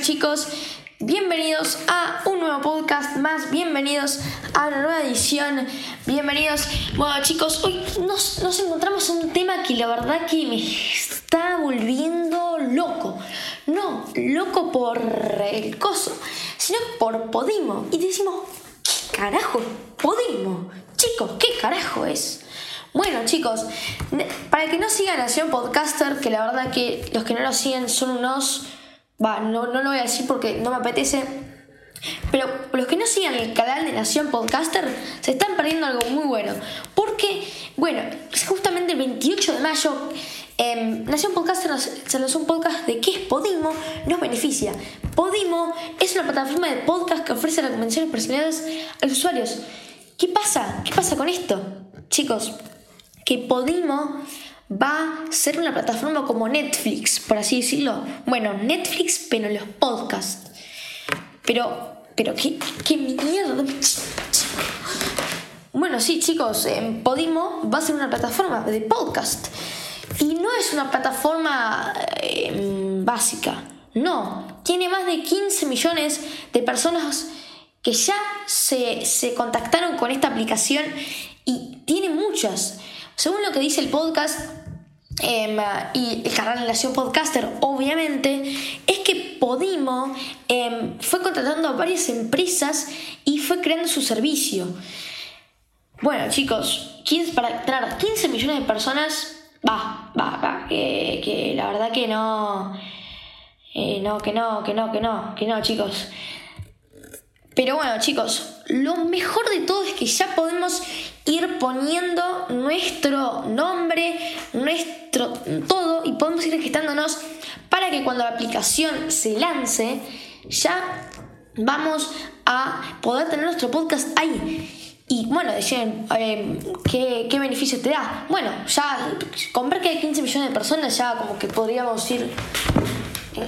chicos, bienvenidos a un nuevo podcast más, bienvenidos a una nueva edición, bienvenidos. Bueno chicos, hoy nos, nos encontramos un tema que la verdad que me está volviendo loco. No, loco por el coso, sino por Podimo. Y decimos, ¿qué carajo Podimo? Chicos, ¿qué carajo es? Bueno, chicos, para que no sigan Nación Podcaster, que la verdad que los que no lo siguen son unos. No, lo voy a decir porque no me apetece. Pero los que no sigan el canal de Nación Podcaster se están perdiendo algo muy bueno. Porque, bueno, justamente el 28 de mayo, em, Nación Podcaster se lanzó un podcast de qué es Podimo, nos beneficia. Podimo es una plataforma de podcast que ofrece recomendaciones personales a los usuarios. ¿Qué pasa? ¿Qué pasa con esto? Chicos, que Podimo va a ser una plataforma como Netflix, por así decirlo. Bueno, Netflix, pero los podcasts. Pero, pero, ¿qué, qué mierda? Bueno, sí, chicos, Podimo va a ser una plataforma de podcast. Y no es una plataforma em, básica. No, tiene más de 15 millones de personas que ya se, se contactaron con esta aplicación y tiene muchas. Según lo que dice el podcast em, y el canal Nación Podcaster, obviamente, es que Podimo em, fue contratando a varias empresas y fue creando su servicio. Bueno, chicos, para tener 15 millones de personas, va, va, va, que, la verdad que no, eh, no, que no, que no, que no, que no, chicos. Pero bueno, chicos, lo mejor de todo es que ya podemos poniendo nuestro nombre, nuestro todo y podemos ir registrándonos para que cuando la aplicación se lance ya vamos a poder tener nuestro podcast ahí. Y bueno, decían, eh, ¿qué, ¿qué beneficio te da? Bueno, ya con ver que hay 15 millones de personas ya como que podríamos ir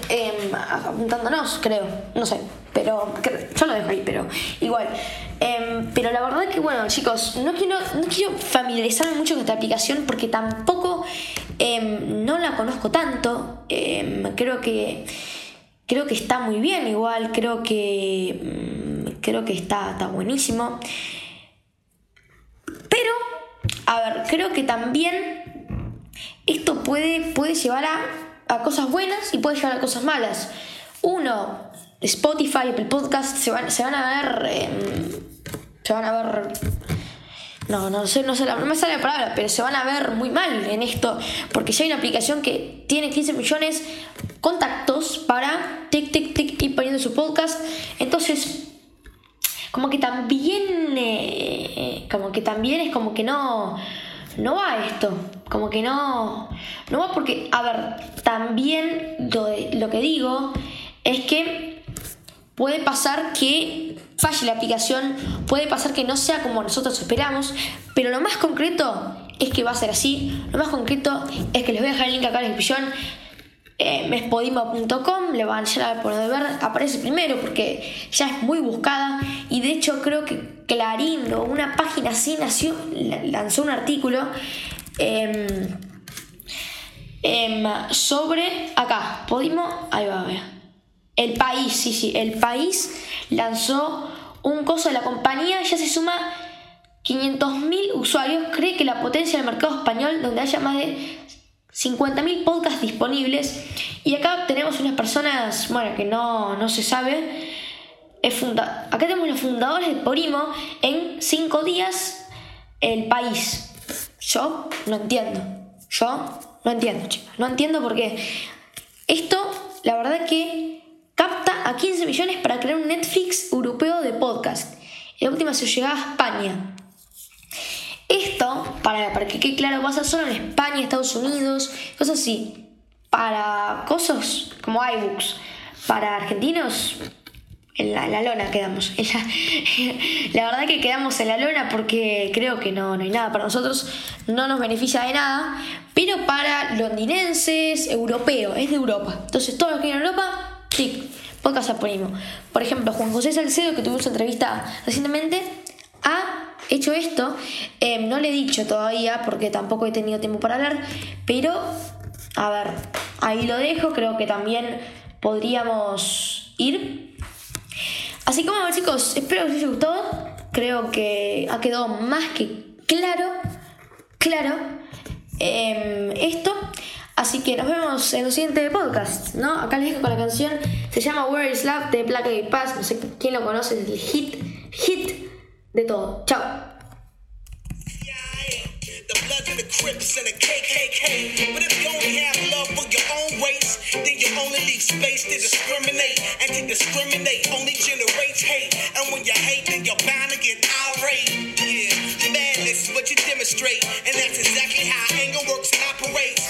eh, apuntándonos, creo, no sé, pero yo lo dejo ahí, pero igual. Em, pero la verdad que, bueno, chicos, no quiero, no quiero familiarizarme mucho con esta aplicación porque tampoco em, no la conozco tanto. Em, creo que creo que está muy bien, igual, creo que mm, creo que está, está buenísimo. Pero, a ver, creo que también esto puede, puede llevar a, cosas buenas y puede llevar a cosas malas. Uno, Spotify, Apple Podcast se van, se van a ver. Em, se van a ver. No, no sé, no sé, no me sale la palabra, pero se van a ver muy mal en esto, porque ya hay una aplicación que tiene 15 millones contactos para tic, tic, tic, ir poniendo su podcast. Entonces, como que también, eh, como que también es como que no, no va esto, como que no, no va porque, a ver, también lo, lo que digo es que Puede pasar que falle la aplicación, puede pasar que no sea como nosotros esperamos, pero lo más concreto es que va a ser así. Lo más concreto es que les voy a dejar el link acá en la descripción. Eh, mespodimo.com, le van a poder ver, aparece primero porque ya es muy buscada y de hecho creo que Clarín o una página así nació, lanzó un artículo em, em, sobre acá, Podimo, ahí va a ver el país, sí, sí, el país lanzó un coso de la compañía, ya se suma 500.000 usuarios, cree que la potencia del mercado español, donde haya más de 50.000 podcasts disponibles, y acá tenemos unas personas, bueno, que no, no se sabe, funda acá tenemos los fundadores de Porimo en 5 días, el país. Yo no entiendo, yo no entiendo, chicos, no entiendo porque esto, la verdad que capta a 15 millones para crear un Netflix europeo de podcast. La última se llega a España. Esto, para, para que quede claro, pasa solo en España, Estados Unidos, cosas así. Para cosas como iBooks, para argentinos, en la, lona quedamos. la, verdad que quedamos en la lona porque creo que no, no hay nada para nosotros, no nos beneficia de nada, pero para londinenses, europeos, es de Europa. Entonces, todo lo que en Europa Sí, podcast aponimo. Por ejemplo, Juan José Salcedo, que tuvimos entrevista recientemente, ha hecho esto. Em, no le he dicho todavía porque tampoco he tenido tiempo para hablar, pero a ver, ahí lo dejo. Creo que también podríamos ir. Así que bueno chicos, espero que os haya gustado. Creo que ha quedado más que claro, claro, em, esto. Así que nos vemos en el siguiente podcast, ¿no? Acá les dejo con la canción, se llama Where is Love de Black Eyed Pass, no sé quién lo conoce, es el hit, hit de todo. Chao. Demonstrate. And that's exactly how anger works and operates.